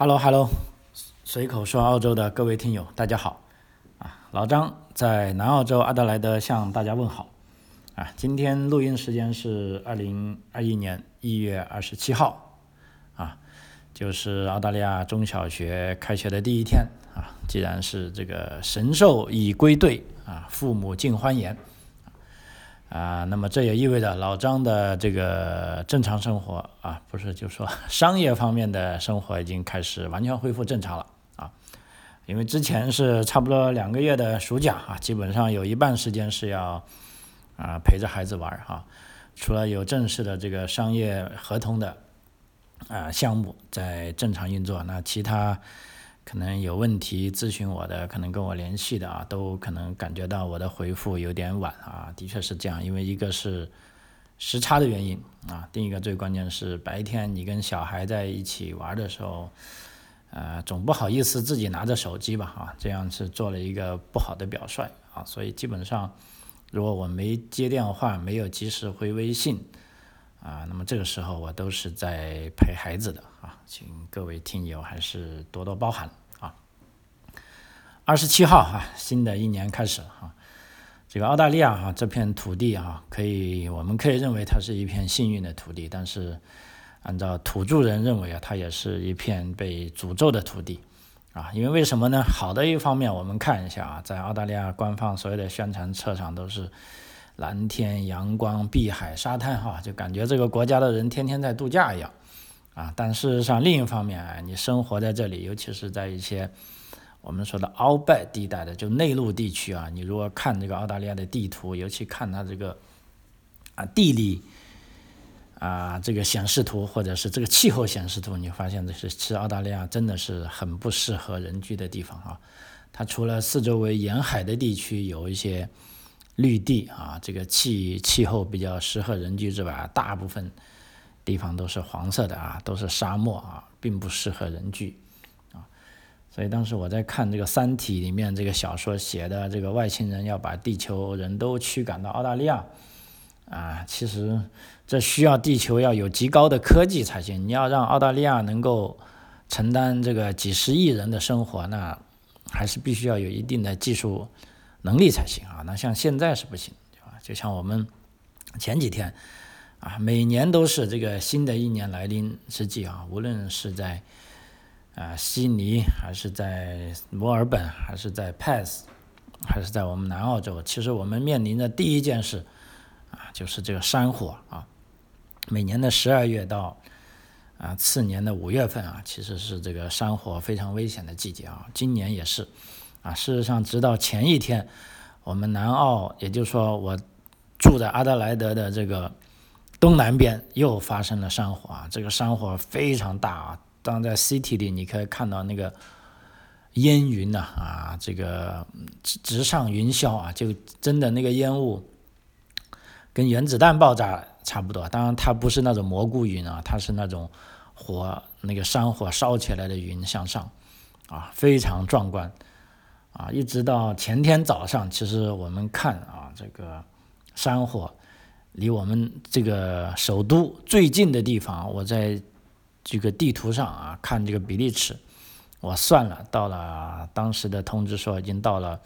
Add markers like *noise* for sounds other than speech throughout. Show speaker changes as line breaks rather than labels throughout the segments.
Hello，Hello，随口说澳洲的各位听友，大家好啊！老张在南澳洲阿德莱德向大家问好啊！今天录音时间是二零二一年一月二十七号啊，就是澳大利亚中小学开学的第一天啊。既然是这个神兽已归队啊，父母尽欢颜。啊，那么这也意味着老张的这个正常生活啊，不是就说 *laughs* 商业方面的生活已经开始完全恢复正常了啊，因为之前是差不多两个月的暑假啊，基本上有一半时间是要啊陪着孩子玩哈，除了有正式的这个商业合同的啊项目在正常运作，那其他。可能有问题咨询我的，可能跟我联系的啊，都可能感觉到我的回复有点晚啊，的确是这样，因为一个是时差的原因啊，另一个最关键是白天你跟小孩在一起玩的时候，呃，总不好意思自己拿着手机吧啊，这样是做了一个不好的表率啊，所以基本上如果我没接电话，没有及时回微信。啊，那么这个时候我都是在陪孩子的啊，请各位听友还是多多包涵啊。二十七号啊，新的一年开始了啊，这个澳大利亚啊这片土地啊，可以我们可以认为它是一片幸运的土地，但是按照土著人认为啊，它也是一片被诅咒的土地啊，因为为什么呢？好的一方面，我们看一下啊，在澳大利亚官方所有的宣传册上都是。蓝天、阳光、碧海、沙滩，哈，就感觉这个国家的人天天在度假一样，啊！但事实上，另一方面，你生活在这里，尤其是在一些我们说的凹拜地带的，就内陆地区啊，你如果看这个澳大利亚的地图，尤其看它这个啊地理啊这个显示图，或者是这个气候显示图，你发现这是其实澳大利亚真的是很不适合人居的地方啊！它除了四周围沿海的地区有一些。绿地啊，这个气气候比较适合人居之外，大部分地方都是黄色的啊，都是沙漠啊，并不适合人居啊。所以当时我在看这个《三体》里面这个小说写的这个外星人要把地球人都驱赶到澳大利亚啊，其实这需要地球要有极高的科技才行。你要让澳大利亚能够承担这个几十亿人的生活，那还是必须要有一定的技术。能力才行啊，那像现在是不行，对吧？就像我们前几天啊，每年都是这个新的一年来临之际啊，无论是在啊悉尼，还是在墨尔本，还是在 Perth，还是在我们南澳洲，其实我们面临的第一件事啊，就是这个山火啊。每年的十二月到啊次年的五月份啊，其实是这个山火非常危险的季节啊，今年也是。啊，事实上，直到前一天，我们南澳，也就是说，我住在阿德莱德的这个东南边，又发生了山火啊。这个山火非常大啊，当在 city 里，你可以看到那个烟云呐，啊，这个直直上云霄啊，就真的那个烟雾跟原子弹爆炸差不多。当然，它不是那种蘑菇云啊，它是那种火，那个山火烧起来的云向上啊，非常壮观。啊，一直到前天早上，其实我们看啊，这个山火离我们这个首都最近的地方，我在这个地图上啊看这个比例尺，我算了，到了当时的通知说已经到了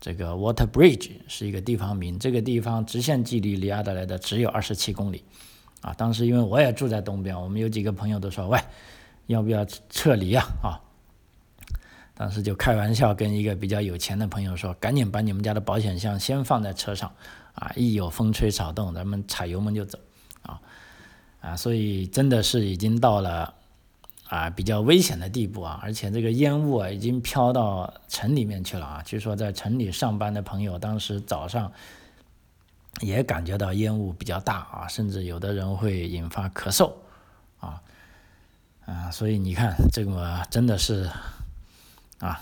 这个 Water Bridge 是一个地方名，这个地方直线距离离阿德莱德只有二十七公里，啊，当时因为我也住在东边，我们有几个朋友都说，喂，要不要撤离呀？啊。当时就开玩笑跟一个比较有钱的朋友说：“赶紧把你们家的保险箱先放在车上，啊，一有风吹草动，咱们踩油门就走，啊，啊，所以真的是已经到了啊比较危险的地步啊，而且这个烟雾啊已经飘到城里面去了啊。据说在城里上班的朋友，当时早上也感觉到烟雾比较大啊，甚至有的人会引发咳嗽，啊，啊，所以你看这个真的是。”啊，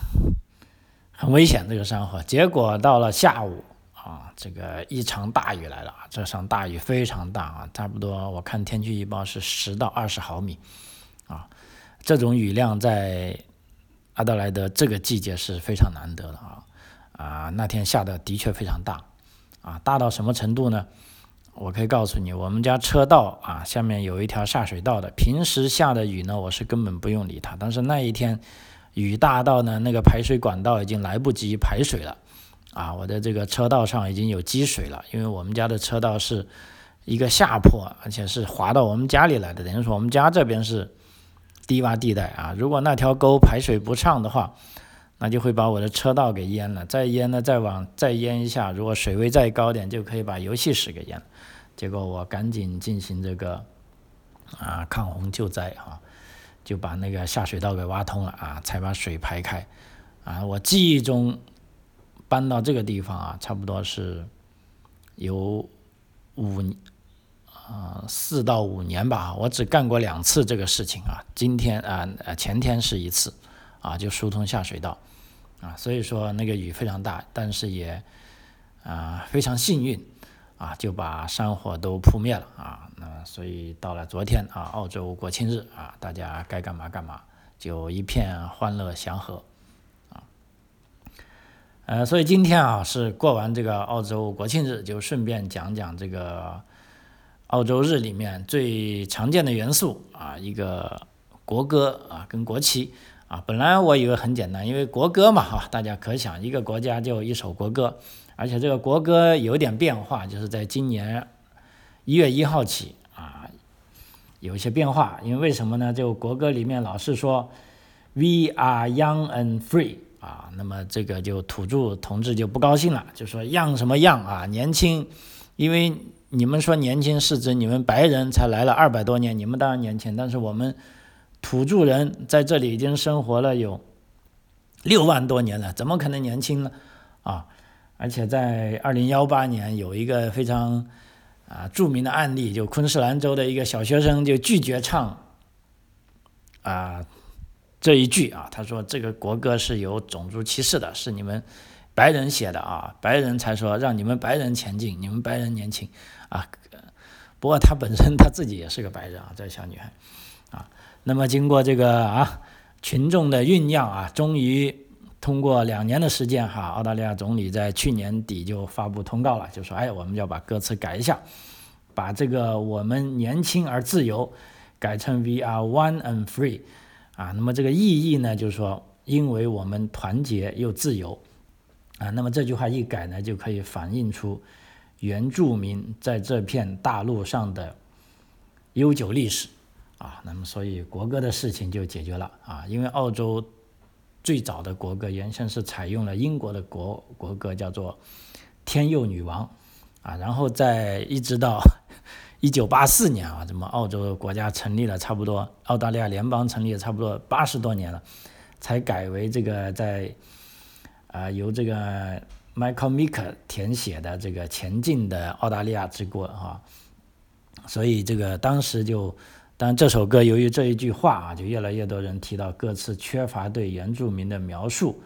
很危险这个山火。结果到了下午啊，这个一场大雨来了。这场大雨非常大啊，差不多我看天气预报是十到二十毫米啊。这种雨量在阿德莱德这个季节是非常难得的啊啊。那天下的的确非常大啊，大到什么程度呢？我可以告诉你，我们家车道啊下面有一条下水道的，平时下的雨呢，我是根本不用理它，但是那一天雨大到呢，那个排水管道已经来不及排水了，啊，我的这个车道上已经有积水了，因为我们家的车道是一个下坡，而且是滑到我们家里来的，等于说我们家这边是低洼地带啊，如果那条沟排水不畅的话。那就会把我的车道给淹了，再淹呢，再往再淹一下，如果水位再高点，就可以把游戏室给淹了。结果我赶紧进行这个啊抗洪救灾啊，就把那个下水道给挖通了啊，才把水排开。啊，我记忆中搬到这个地方啊，差不多是有五啊四到五年吧，我只干过两次这个事情啊。今天啊呃前天是一次。啊，就疏通下水道，啊，所以说那个雨非常大，但是也啊非常幸运，啊就把山火都扑灭了啊。那所以到了昨天啊，澳洲国庆日啊，大家该干嘛干嘛，就一片欢乐祥和，啊，呃，所以今天啊是过完这个澳洲国庆日，就顺便讲讲这个澳洲日里面最常见的元素啊，一个国歌啊跟国旗。啊，本来我以为很简单，因为国歌嘛，哈，大家可想，一个国家就一首国歌，而且这个国歌有点变化，就是在今年一月一号起啊，有一些变化，因为为什么呢？就国歌里面老是说 “We are young and free” 啊，那么这个就土著同志就不高兴了，就说 “young 什么 young 啊，年轻”，因为你们说年轻是指你们白人才来了二百多年，你们当然年轻，但是我们。土著人在这里已经生活了有六万多年了，怎么可能年轻呢？啊！而且在二零幺八年有一个非常啊著名的案例，就昆士兰州的一个小学生就拒绝唱啊这一句啊，他说这个国歌是有种族歧视的，是你们白人写的啊，白人才说让你们白人前进，你们白人年轻啊。不过他本身他自己也是个白人啊，这小女孩啊。那么经过这个啊群众的酝酿啊，终于通过两年的时间哈，澳大利亚总理在去年底就发布通告了，就说哎，我们要把歌词改一下，把这个我们年轻而自由改成 We are one and free 啊。那么这个意义呢，就是说因为我们团结又自由啊。那么这句话一改呢，就可以反映出原住民在这片大陆上的悠久历史。啊，那么所以国歌的事情就解决了啊，因为澳洲最早的国歌原先是采用了英国的国国歌，叫做《天佑女王》啊，然后在一直到 *laughs* 一九八四年啊，这么澳洲国家成立了差不多，澳大利亚联邦成立了差不多八十多年了，才改为这个在啊由这个 Michael Meek 填写的这个《前进的澳大利亚之歌》哈，所以这个当时就。但这首歌由于这一句话啊，就越来越多人提到歌词缺乏对原住民的描述，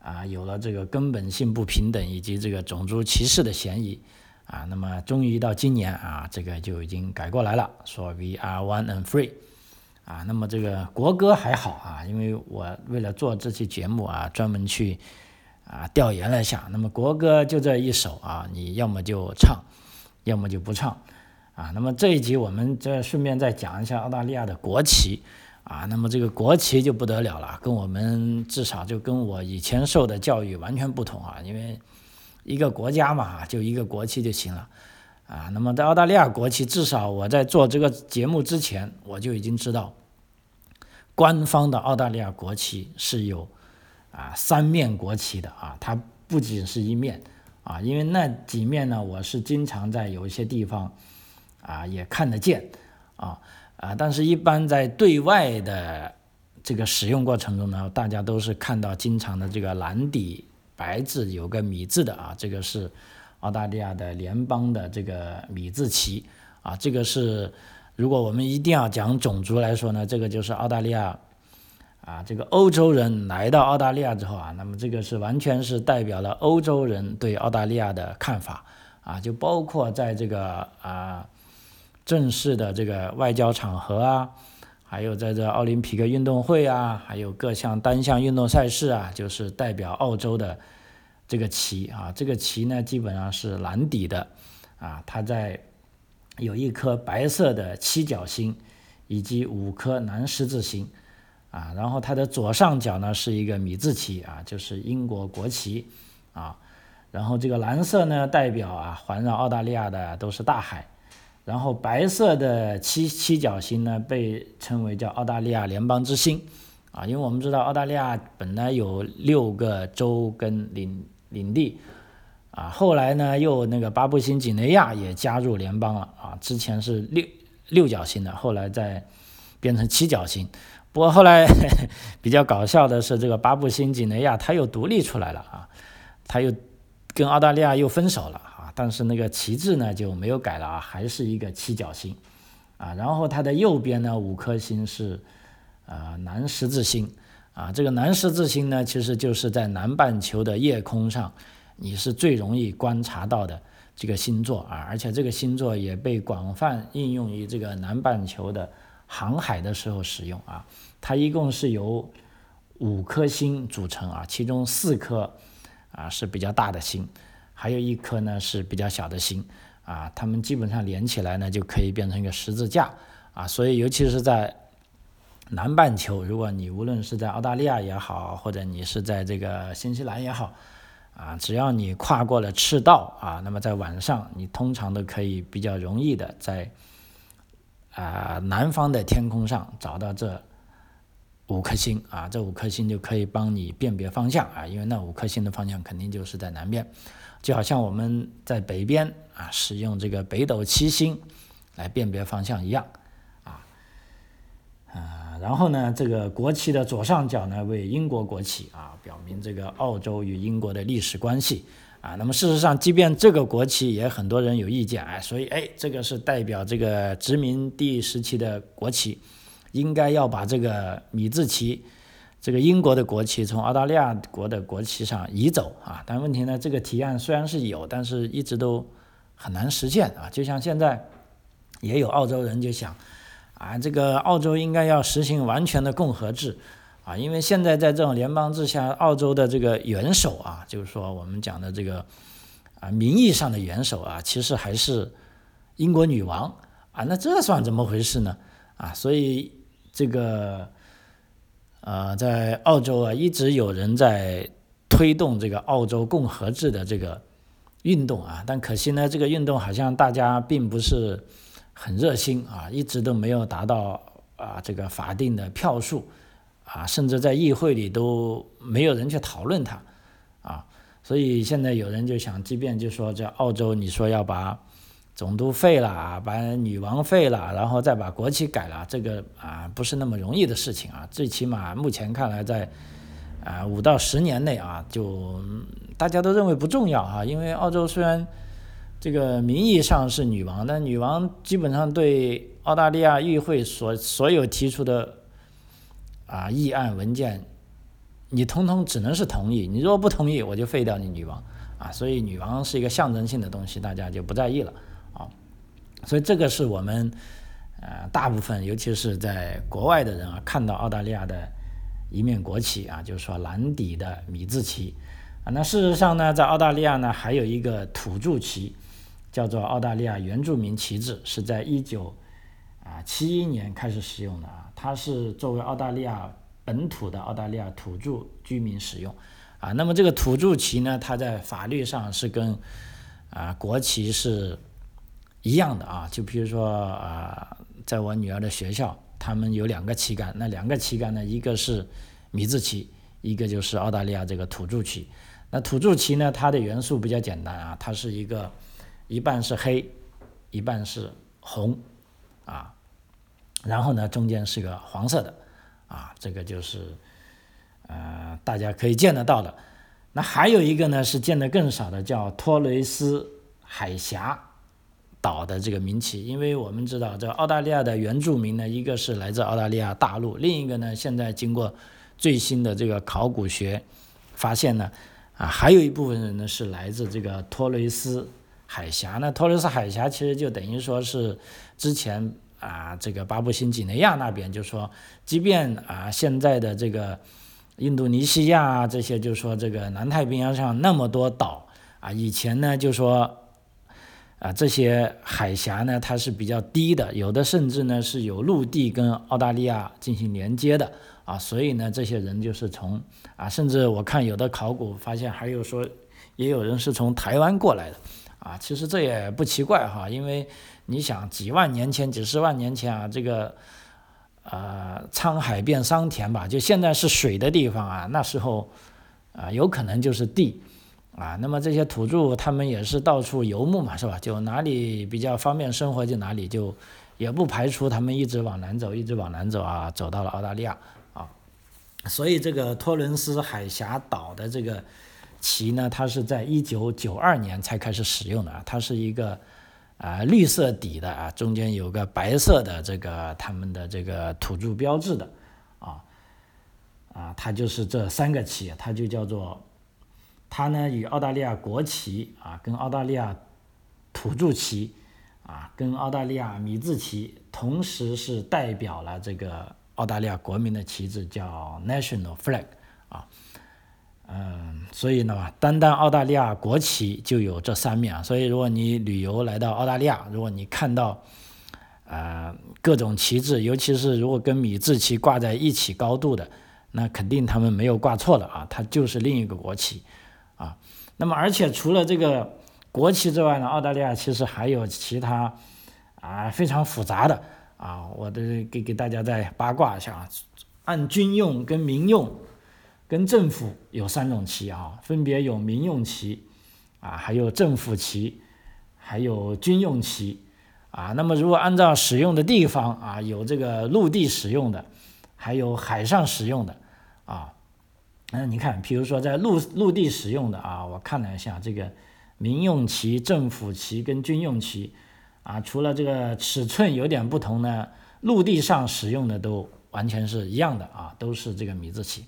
啊，有了这个根本性不平等以及这个种族歧视的嫌疑，啊，那么终于到今年啊，这个就已经改过来了，说 We are one and free，啊，那么这个国歌还好啊，因为我为了做这期节目啊，专门去啊调研了一下，那么国歌就这一首啊，你要么就唱，要么就不唱。啊，那么这一集我们再顺便再讲一下澳大利亚的国旗啊，那么这个国旗就不得了了，跟我们至少就跟我以前受的教育完全不同啊，因为一个国家嘛，就一个国旗就行了啊。那么在澳大利亚国旗，至少我在做这个节目之前，我就已经知道，官方的澳大利亚国旗是有啊三面国旗的啊，它不仅是一面啊，因为那几面呢，我是经常在有一些地方。啊，也看得见，啊啊，但是，一般在对外的这个使用过程中呢，大家都是看到经常的这个蓝底白字有个米字的啊，这个是澳大利亚的联邦的这个米字旗啊，这个是如果我们一定要讲种族来说呢，这个就是澳大利亚啊，这个欧洲人来到澳大利亚之后啊，那么这个是完全是代表了欧洲人对澳大利亚的看法啊，就包括在这个啊。正式的这个外交场合啊，还有在这奥林匹克运动会啊，还有各项单项运动赛事啊，就是代表澳洲的这个旗啊，这个旗呢基本上是蓝底的啊，它在有一颗白色的七角星，以及五颗南十字星，啊，然后它的左上角呢是一个米字旗啊，就是英国国旗啊，然后这个蓝色呢代表啊环绕澳大利亚的都是大海，然后白色的七七角星呢被称为叫澳大利亚联邦之星啊，因为我们知道澳大利亚本来有六个州跟领领地。啊，后来呢，又那个巴布新几内亚也加入联邦了啊。之前是六六角星的，后来再变成七角星。不过后来 *laughs* 比较搞笑的是，这个巴布新几内亚它又独立出来了啊，它又跟澳大利亚又分手了。但是那个旗帜呢就没有改了啊，还是一个七角星啊。然后它的右边呢五颗星是啊南十字星啊。这个南十字星呢，其实就是在南半球的夜空上。你是最容易观察到的这个星座啊，而且这个星座也被广泛应用于这个南半球的航海的时候使用啊。它一共是由五颗星组成啊，其中四颗啊是比较大的星，还有一颗呢是比较小的星啊。它们基本上连起来呢就可以变成一个十字架啊。所以尤其是在南半球，如果你无论是在澳大利亚也好，或者你是在这个新西兰也好。啊，只要你跨过了赤道啊，那么在晚上你通常都可以比较容易的在啊南方的天空上找到这五颗星啊，这五颗星就可以帮你辨别方向啊，因为那五颗星的方向肯定就是在南边，就好像我们在北边啊使用这个北斗七星来辨别方向一样啊啊。然后呢，这个国旗的左上角呢为英国国旗啊，表明这个澳洲与英国的历史关系啊。那么事实上，即便这个国旗也很多人有意见哎，所以哎，这个是代表这个殖民地时期的国旗，应该要把这个米字旗，这个英国的国旗从澳大利亚国的国旗上移走啊。但问题呢，这个提案虽然是有，但是一直都很难实现啊。就像现在也有澳洲人就想。啊，这个澳洲应该要实行完全的共和制，啊，因为现在在这种联邦制下，澳洲的这个元首啊，就是说我们讲的这个啊，名义上的元首啊，其实还是英国女王啊，那这算怎么回事呢？啊，所以这个呃，在澳洲啊，一直有人在推动这个澳洲共和制的这个运动啊，但可惜呢，这个运动好像大家并不是。很热心啊，一直都没有达到啊这个法定的票数啊，甚至在议会里都没有人去讨论它啊，所以现在有人就想，即便就说在澳洲，你说要把总督废了啊，把女王废了，然后再把国旗改了，这个啊不是那么容易的事情啊，最起码目前看来，在啊五到十年内啊，就大家都认为不重要啊，因为澳洲虽然。这个名义上是女王，但女王基本上对澳大利亚议会所所有提出的啊议案文件，你通通只能是同意。你如果不同意，我就废掉你女王啊。所以女王是一个象征性的东西，大家就不在意了啊。所以这个是我们呃大部分，尤其是在国外的人啊，看到澳大利亚的一面国旗啊，就是说蓝底的米字旗啊。那事实上呢，在澳大利亚呢，还有一个土著旗。叫做澳大利亚原住民旗帜，是在一九啊七一年开始使用的啊，它是作为澳大利亚本土的澳大利亚土著居民使用啊。那么这个土著旗呢，它在法律上是跟啊国旗是一样的啊。就比如说啊，在我女儿的学校，他们有两个旗杆，那两个旗杆呢，一个是米字旗，一个就是澳大利亚这个土著旗。那土著旗呢，它的元素比较简单啊，它是一个。一半是黑，一半是红，啊，然后呢，中间是个黄色的，啊，这个就是呃大家可以见得到的。那还有一个呢是见得更少的，叫托雷斯海峡岛的这个名旗。因为我们知道，这澳大利亚的原住民呢，一个是来自澳大利亚大陆，另一个呢，现在经过最新的这个考古学发现呢，啊，还有一部分人呢是来自这个托雷斯。海峡呢？托雷斯海峡其实就等于说是之前啊，这个巴布新几内亚那边，就说，即便啊现在的这个印度尼西亚啊这些，就说这个南太平洋上那么多岛啊，以前呢就说，啊，这些海峡呢，它是比较低的，有的甚至呢是有陆地跟澳大利亚进行连接的啊，所以呢，这些人就是从啊，甚至我看有的考古发现还有说，也有人是从台湾过来的啊，其实这也不奇怪哈，因为你想几万年前、几十万年前啊，这个呃沧海变桑田吧，就现在是水的地方啊，那时候啊有可能就是地。啊，那么这些土著他们也是到处游牧嘛，是吧？就哪里比较方便生活就哪里，就也不排除他们一直往南走，一直往南走啊，走到了澳大利亚啊。所以这个托伦斯海峡岛的这个旗呢，它是在一九九二年才开始使用的啊，它是一个啊绿色底的啊，中间有个白色的这个他们的这个土著标志的啊啊，它就是这三个旗，它就叫做。它呢与澳大利亚国旗啊，跟澳大利亚土著旗啊，跟澳大利亚米字旗，同时是代表了这个澳大利亚国民的旗帜，叫 National Flag 啊，嗯，所以呢，单单澳大利亚国旗就有这三面啊。所以如果你旅游来到澳大利亚，如果你看到啊各种旗帜，尤其是如果跟米字旗挂在一起高度的，那肯定他们没有挂错了啊，它就是另一个国旗。啊，那么而且除了这个国旗之外呢，澳大利亚其实还有其他啊非常复杂的啊，我的给给大家再八卦一下啊，按军用跟民用跟政府有三种旗啊，分别有民用旗啊，还有政府旗，还有军用旗啊。那么如果按照使用的地方啊，有这个陆地使用的，还有海上使用的啊。那你看，比如说在陆陆地使用的啊，我看了一下这个民用旗、政府旗跟军用旗啊，除了这个尺寸有点不同呢，陆地上使用的都完全是一样的啊，都是这个米字旗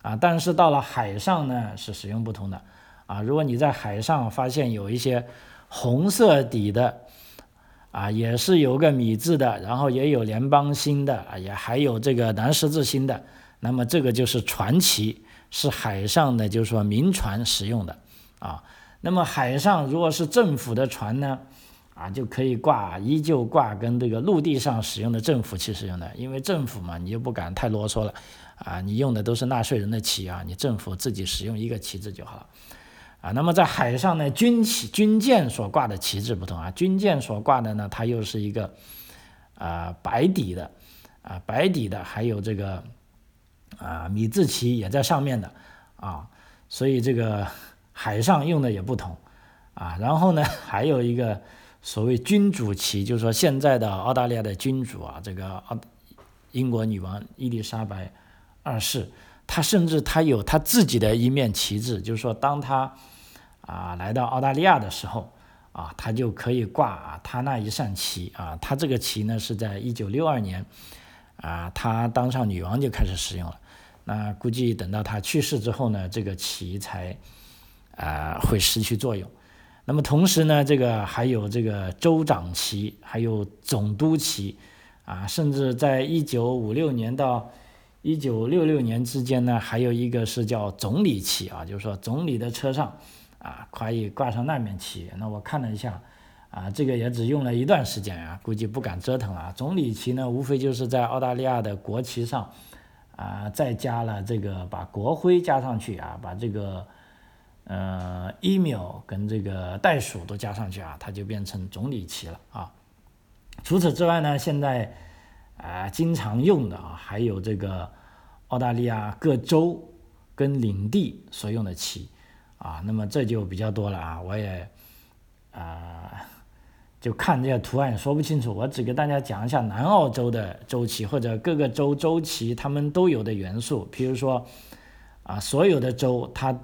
啊。但是到了海上呢，是使用不同的啊。如果你在海上发现有一些红色底的啊，也是有个米字的，然后也有联邦星的啊，也还有这个南十字星的，那么这个就是船旗。是海上的，就是说民船使用的啊。那么海上如果是政府的船呢，啊就可以挂，依旧挂跟这个陆地上使用的政府旗使用的，因为政府嘛，你又不敢太啰嗦了啊，你用的都是纳税人的旗啊，你政府自己使用一个旗帜就好了啊。那么在海上呢，军旗、军舰所挂的旗帜不同啊，军舰所挂的呢，它又是一个啊白底的啊白底的，还有这个。啊，米字旗也在上面的啊，所以这个海上用的也不同啊。然后呢，还有一个所谓君主旗，就是说现在的澳大利亚的君主啊，这个澳英国女王伊丽莎白二世，她甚至她有她自己的一面旗帜，就是说当她啊来到澳大利亚的时候啊，她就可以挂啊她那一扇旗啊。她这个旗呢是在一九六二年啊，她当上女王就开始使用了。啊估计等到他去世之后呢，这个旗才啊会失去作用。那么同时呢，这个还有这个州长旗，还有总督旗啊，甚至在一九五六年到一九六六年之间呢，还有一个是叫总理旗啊，就是说总理的车上啊可以挂上那面旗。那我看了一下啊，这个也只用了一段时间啊，估计不敢折腾了。总理旗呢，无非就是在澳大利亚的国旗上。啊，再加了这个，把国徽加上去啊，把这个呃 email 跟这个袋鼠都加上去啊，它就变成总理旗了啊。除此之外呢，现在啊经常用的啊，还有这个澳大利亚各州跟领地所用的旗啊，那么这就比较多了啊，我也啊。就看这些图案也说不清楚，我只给大家讲一下南澳洲的周期或者各个州周期他们都有的元素，比如说啊，所有的州它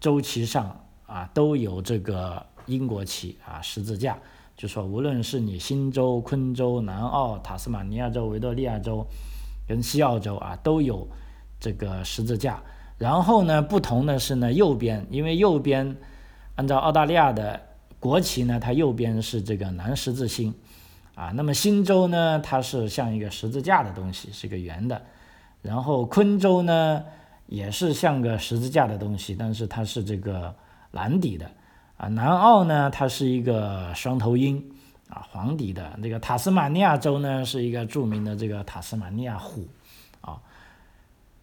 周期上啊都有这个英国旗啊十字架，就说无论是你新州、昆州、南澳、塔斯马尼亚州、维多利亚州跟西澳洲啊都有这个十字架，然后呢不同的是呢右边，因为右边按照澳大利亚的。国旗呢，它右边是这个南十字星，啊，那么新州呢，它是像一个十字架的东西，是个圆的，然后昆州呢，也是像个十字架的东西，但是它是这个蓝底的，啊，南澳呢，它是一个双头鹰啊，黄底的。这个塔斯马尼亚州呢，是一个著名的这个塔斯马尼亚虎，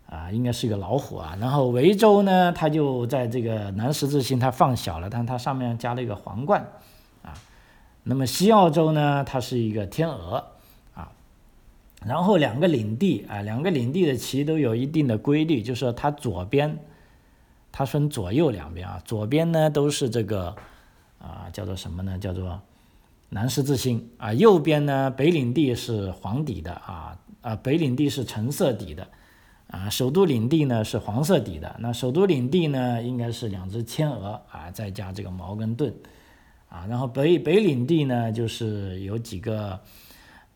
啊，应该是一个老虎啊。然后维州呢，它就在这个南十字星，它放小了，但它上面加了一个皇冠啊。那么西澳洲呢，它是一个天鹅啊。然后两个领地啊，两个领地的旗都有一定的规律，就是它左边。它分左右两边啊，左边呢都是这个啊，叫做什么呢？叫做南十字星啊。右边呢，北领地是黄底的啊啊，北领地是橙色底的啊。首都领地呢是黄色底的。那首都领地呢应该是两只天鹅啊，再加这个矛跟盾啊。然后北北领地呢就是有几个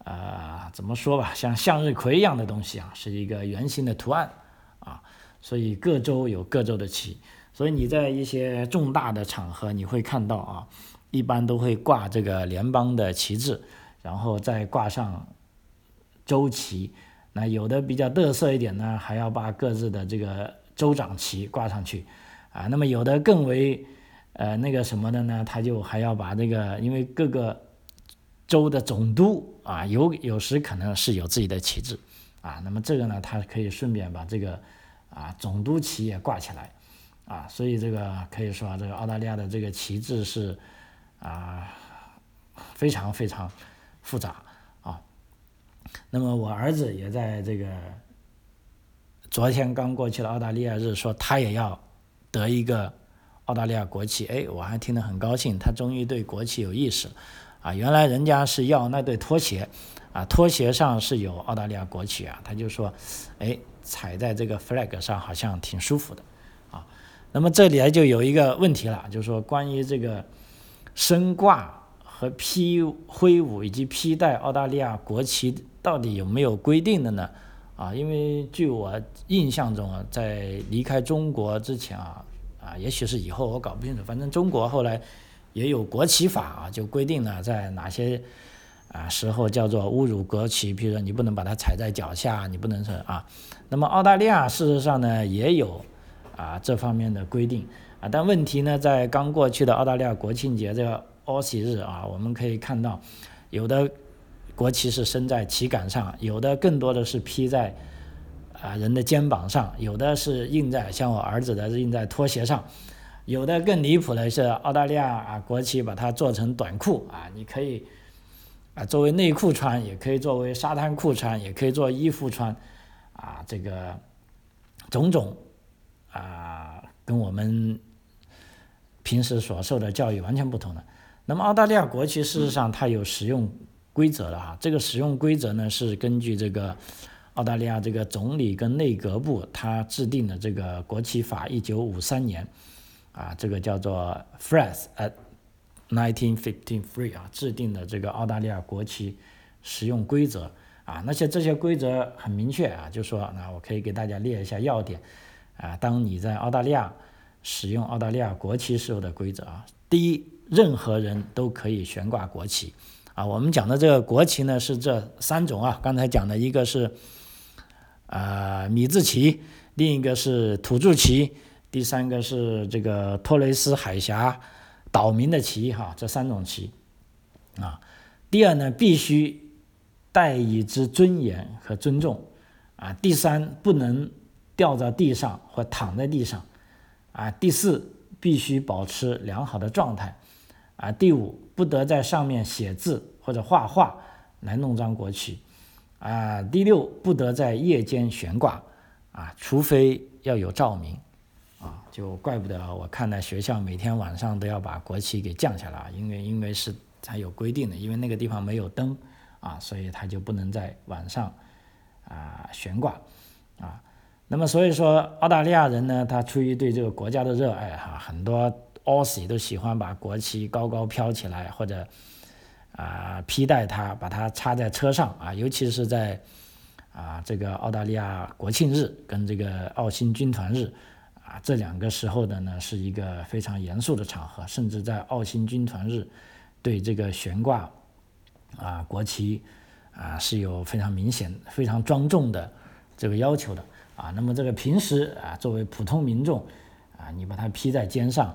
啊，怎么说吧，像向日葵一样的东西啊，是一个圆形的图案啊。所以各州有各州的旗，所以你在一些重大的场合，你会看到啊，一般都会挂这个联邦的旗帜，然后再挂上州旗。那有的比较嘚瑟一点呢，还要把各自的这个州长旗挂上去啊。那么有的更为呃那个什么的呢，他就还要把这个，因为各个州的总督啊，有有时可能是有自己的旗帜啊。那么这个呢，他可以顺便把这个。啊，总督旗也挂起来，啊，所以这个可以说，这个澳大利亚的这个旗帜是啊非常非常复杂。那么我儿子也在这个昨天刚过去的澳大利亚日，说他也要得一个澳大利亚国旗，哎，我还听得很高兴，他终于对国旗有意识了啊。原来人家是要那对拖鞋啊，拖鞋上是有澳大利亚国旗啊，他就说，哎。踩在这个 flag 上好像挺舒服的，啊，那么这里就有一个问题了，就是说关于这个升挂和披挥舞以及披戴澳大利亚国旗到底有没有规定的呢？啊，因为据我印象中啊，在离开中国之前啊，啊，也许是以后我搞不清楚，反正中国后来也有国旗法啊，就规定了在哪些啊时候叫做侮辱国旗，比如说你不能把它踩在脚下，你不能是啊。那么澳大利亚事实上呢也有啊这方面的规定啊，但问题呢在刚过去的澳大利亚国庆节这个澳喜日啊，我们可以看到有的国旗是升在旗杆上，有的更多的是披在啊人的肩膀上，有的是印在像我儿子的印在拖鞋上，有的更离谱的是澳大利亚啊国旗把它做成短裤啊，你可以啊作为内裤穿，也可以作为沙滩裤穿，也可以做衣服穿。啊，这个种种啊，跟我们平时所受的教育完全不同的。那么澳大利亚国旗事实上它有使用规则的哈，这个使用规则呢是根据这个澳大利亚这个总理跟内阁部他制定的这个国旗法一九五三年啊，这个叫做 Fras at nineteen fifty three 啊制定的这个澳大利亚国旗使用规则。啊，那些这些规则很明确啊，就说那我可以给大家列一下要点啊。当你在澳大利亚使用澳大利亚国旗时候的规则啊，第一，任何人都可以悬挂国旗啊。我们讲的这个国旗呢是这三种啊，刚才讲的一个是啊米字旗，另一个是土著旗，第三个是这个托雷斯海峡岛民的旗哈，这三种旗啊。第二呢，必须。带以之尊严和尊重，啊，第三不能掉在地上或躺在地上，啊，第四必须保持良好的状态，啊，第五不得在上面写字或者画画来弄脏国旗，啊，第六不得在夜间悬挂，啊，除非要有照明，啊，就怪不得我看到学校每天晚上都要把国旗给降下来，因为因为是它有规定的，因为那个地方没有灯。啊，所以它就不能在晚上啊悬挂啊。那么所以说，澳大利亚人呢，他出于对这个国家的热爱哈，很多 Aussie 都喜欢把国旗高高飘起来，或者啊披戴它，把它插在车上啊。尤其是在啊这个澳大利亚国庆日跟这个澳新军团日啊这两个时候的呢，是一个非常严肃的场合，甚至在澳新军团日对这个悬挂。啊，国旗啊是有非常明显、非常庄重的这个要求的啊。那么这个平时啊，作为普通民众啊，你把它披在肩上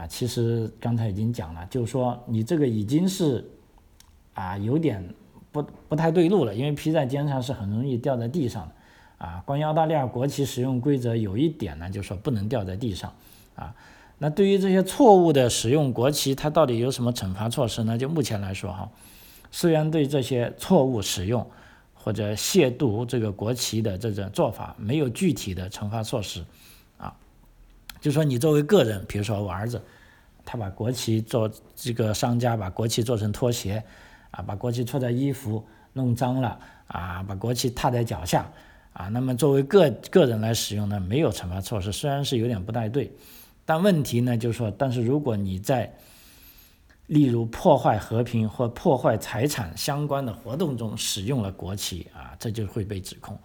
啊，其实刚才已经讲了，就是说你这个已经是啊有点不不太对路了，因为披在肩上是很容易掉在地上的。啊，关于澳大利亚国旗使用规则有一点呢，就是说不能掉在地上。啊，那对于这些错误的使用国旗，它到底有什么惩罚措施呢？就目前来说哈，虽然对这些错误使用或者亵渎这个国旗的这种做法没有具体的惩罚措施，就说你作为个人，比如说我儿子，他把国旗做这个商家把国旗做成拖鞋，啊，把国旗穿在衣服弄脏了，啊，把国旗踏在脚下。啊，那么作为个个人来使用呢，没有惩罚措施，虽然是有点不太对，但问题呢就是说，但是如果你在例如破坏和平或破坏财产相关的活动中使用了国旗啊，这就会被指控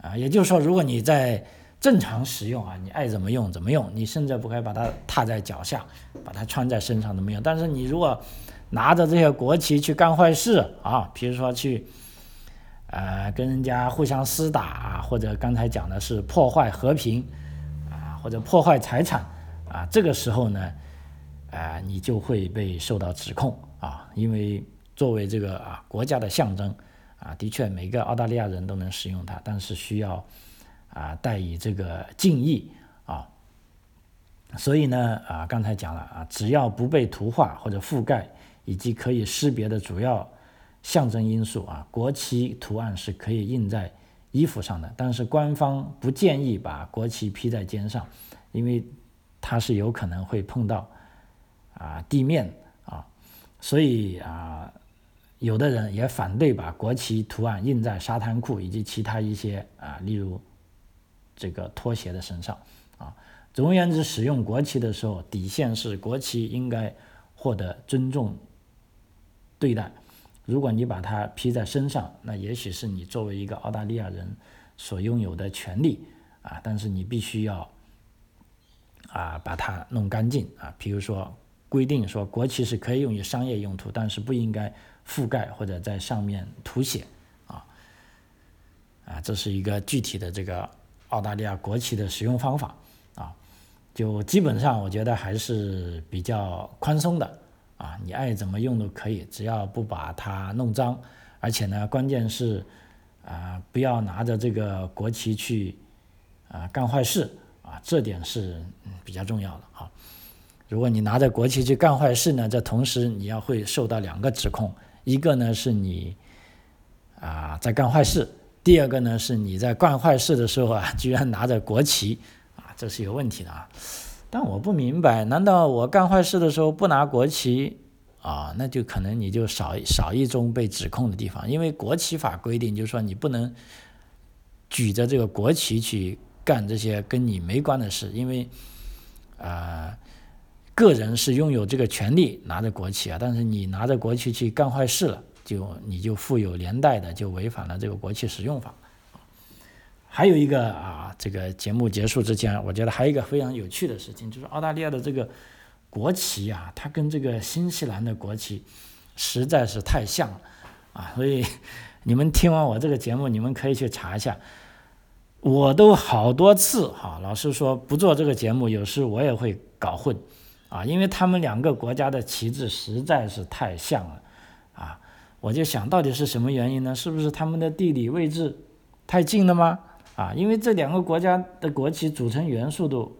啊。也就是说，如果你在正常使用啊，你爱怎么用怎么用，你甚至不该把它踏在脚下，把它穿在身上都没用。但是你如果拿着这些国旗去干坏事啊，比如说去。呃，跟人家互相厮打啊，或者刚才讲的是破坏和平啊，或者破坏财产啊，这个时候呢，啊，你就会被受到指控啊，因为作为这个啊国家的象征啊，的确每个澳大利亚人都能使用它，但是需要啊带以这个敬意啊，所以呢啊，刚才讲了啊，只要不被图画或者覆盖，以及可以识别的主要。象征因素啊，国旗图案是可以印在衣服上的，但是官方不建议把国旗披在肩上，因为它是有可能会碰到啊地面啊，所以啊，有的人也反对把国旗图案印在沙滩裤以及其他一些啊，例如这个拖鞋的身上啊。总而言之，使用国旗的时候，底线是国旗应该获得尊重对待。如果你把它披在身上，那也许是你作为一个澳大利亚人所拥有的权利啊，但是你必须要啊把它弄干净啊。比如说规定说国旗是可以用于商业用途，但是不应该覆盖或者在上面涂写啊啊，这是一个具体的这个澳大利亚国旗的使用方法啊，就基本上我觉得还是比较宽松的。啊，你爱怎么用都可以，只要不把它弄脏，而且呢，关键是啊，不要拿着这个国旗去啊干坏事啊，这点是比较重要的啊。如果你拿着国旗去干坏事呢，这同时你要会受到两个指控，一个呢是你啊在干坏事，第二个呢是你在干坏事的时候啊，居然拿着国旗啊，这是有问题的啊。但我不明白，难道我干坏事的时候不拿国旗啊？那就可能你就少少一种被指控的地方，因为国旗法规定就是说你不能举着这个国旗去干这些跟你没关的事，因为啊，个人是拥有这个权利拿着国旗啊，但是你拿着国旗去干坏事了，就你就负有连带的，就违反了这个国旗使用法。还有一个啊，这个节目结束之前，我觉得还有一个非常有趣的事情，就是澳大利亚的这个国旗啊，它跟这个新西兰的国旗实在是太像了啊！所以 *laughs* 你们听完我这个节目，你们可以去查一下。我都好多次哈，老师说不做这个节目，有时我也会搞混啊，因为他们两个国家的旗帜实在是太像了啊！我就想到底是什么原因呢？是不是他们的地理位置太近了吗？啊，因为这两个国家的国旗组成元素都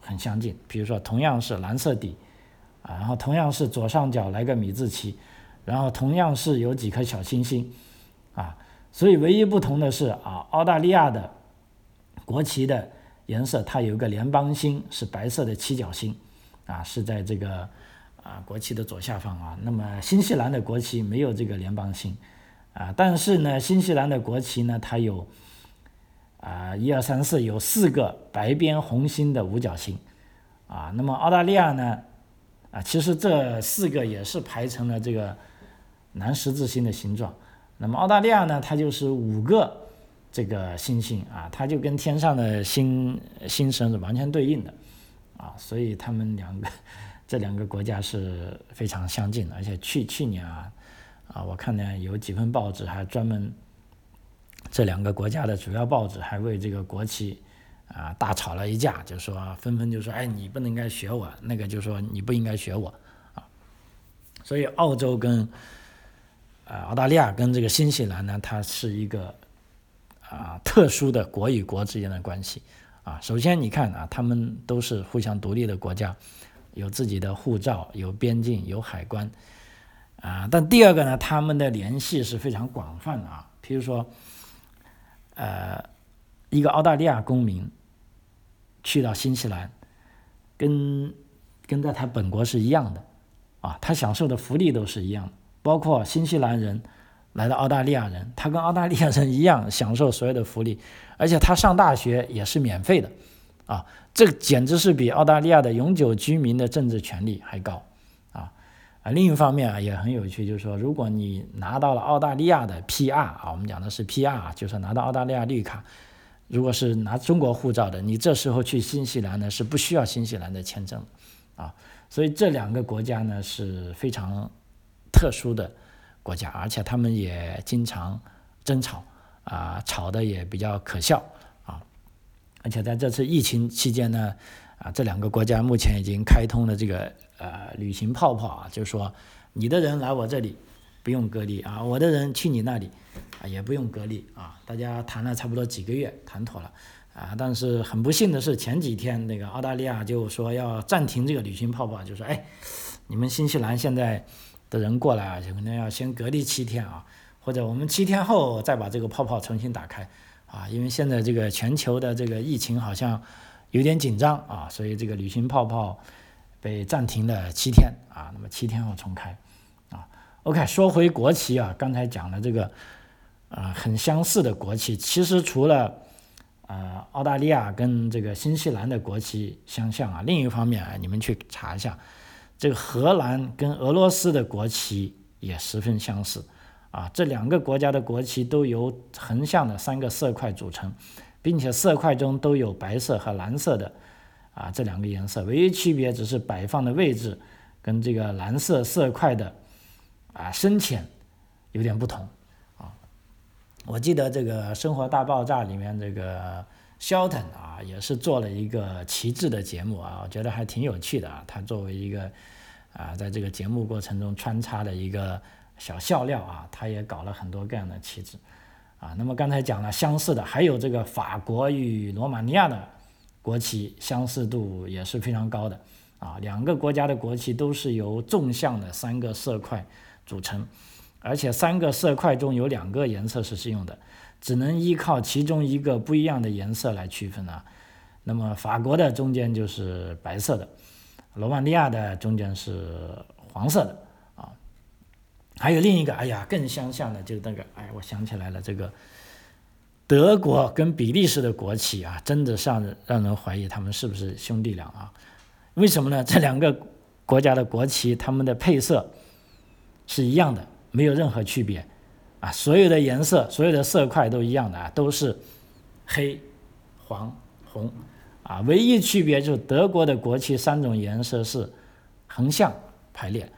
很相近，比如说同样是蓝色底，啊，然后同样是左上角来个米字旗，然后同样是有几颗小星星，啊，所以唯一不同的是啊，澳大利亚的国旗的颜色它有一个联邦星是白色的七角星，啊，是在这个啊国旗的左下方啊，那么新西兰的国旗没有这个联邦星，啊，但是呢，新西兰的国旗呢它有。啊，一二三四有四个白边红心的五角星，啊，那么澳大利亚呢？啊，其实这四个也是排成了这个南十字星的形状。那么澳大利亚呢，它就是五个这个星星啊，它就跟天上的星星神是完全对应的，啊，所以他们两个这两个国家是非常相近的。而且去去年啊，啊，我看呢有几份报纸还专门。这两个国家的主要报纸还为这个国旗啊大吵了一架，就说纷纷就说，哎，你不能应该学我，那个就说你不应该学我啊。所以澳洲跟啊澳大利亚跟这个新西兰呢，它是一个啊特殊的国与国之间的关系啊。首先你看啊，他们都是互相独立的国家，有自己的护照，有边境，有海关。啊，但第二个呢，他们的联系是非常广泛的啊。譬如说，呃，一个澳大利亚公民去到新西兰，跟跟在他本国是一样的啊，他享受的福利都是一样的。包括新西兰人来到澳大利亚人，他跟澳大利亚人一样享受所有的福利，而且他上大学也是免费的啊，这简直是比澳大利亚的永久居民的政治权利还高。啊啊，另一方面啊也很有趣，就是说，如果你拿到了澳大利亚的 PR 啊，我们讲的是 PR，就是拿到澳大利亚绿卡，如果是拿中国护照的，你这时候去新西兰呢是不需要新西兰的签证啊，所以这两个国家呢是非常特殊的国家，而且他们也经常争吵啊，吵的也比较可笑，而且在这次疫情期间呢，啊，这两个国家目前已经开通了这个。呃，旅行泡泡啊，就是说，你的人来我这里不用隔离啊，我的人去你那里啊也不用隔离啊。大家谈了差不多几个月，谈妥了啊。但是很不幸的是，前几天那个澳大利亚就说要暂停这个旅行泡泡，就说哎，你们新西兰现在的人过来啊，就可能要先隔离七天啊，或者我们七天后再把这个泡泡重新打开啊，因为现在这个全球的这个疫情好像有点紧张啊，所以这个旅行泡泡。被暂停了七天啊，那么七天后重开啊。OK，说回国旗啊，刚才讲了这个啊很相似的国旗，其实除了呃澳大利亚跟这个新西兰的国旗相像啊，另一方面啊，你们去查一下，这个荷兰跟俄罗斯的国旗也十分相似啊。这两个国家的国旗都由横向的三个色块组成，并且色块中都有白色和蓝色的。啊，这两个颜色唯一区别只是摆放的位置跟这个蓝色色块的啊深浅有点不同啊。我记得这个《生活大爆炸》里面这个 Shelton 啊，也是做了一个旗帜的节目啊，我觉得还挺有趣的啊。他作为一个啊，在这个节目过程中穿插的一个小笑料啊，他也搞了很多各样的旗帜啊。那么刚才讲了相似的，还有这个法国与罗马尼亚的。国旗相似度也是非常高的啊，两个国家的国旗都是由纵向的三个色块组成，而且三个色块中有两个颜色是适用的，只能依靠其中一个不一样的颜色来区分啊。那么法国的中间就是白色的，罗马尼亚的中间是黄色的。还有另一个，哎呀，更相像的就是那个，哎，我想起来了，这个。德国跟比利时的国旗啊，真的让让人怀疑他们是不是兄弟俩啊？为什么呢？这两个国家的国旗，他们的配色是一样的，没有任何区别啊，所有的颜色、所有的色块都一样的啊，都是黑、黄、红啊，唯一区别就是德国的国旗三种颜色是横向排列，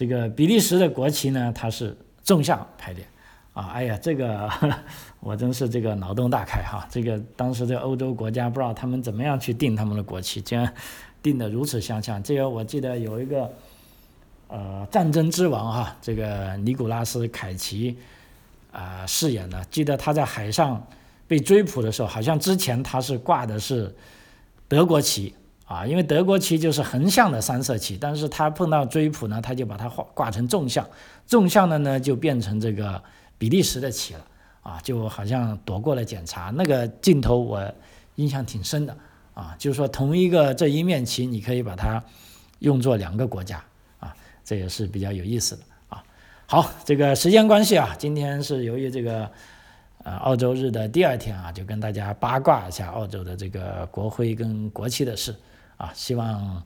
这个比利时的国旗呢，它是纵向排列。啊，哎呀，这个我真是这个脑洞大开哈！这个当时这欧洲国家不知道他们怎么样去定他们的国旗，竟然定的如此相像。这个我记得有一个呃战争之王哈，这个尼古拉斯凯奇啊饰演的，记得他在海上被追捕的时候，好像之前他是挂的是德国旗啊，因为德国旗就是横向的三色旗，但是他碰到追捕呢，他就把它画挂成纵向，纵向的呢就变成这个。比利时的旗了啊，就好像躲过了检查，那个镜头我印象挺深的啊，就是说同一个这一面旗，你可以把它用作两个国家啊，这也是比较有意思的啊。好，这个时间关系啊，今天是由于这个呃澳洲日的第二天啊，就跟大家八卦一下澳洲的这个国徽跟国旗的事啊，希望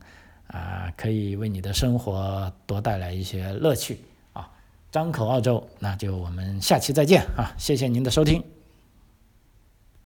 啊可以为你的生活多带来一些乐趣啊。张口澳洲，那就我们下期再见啊！谢谢您的收听。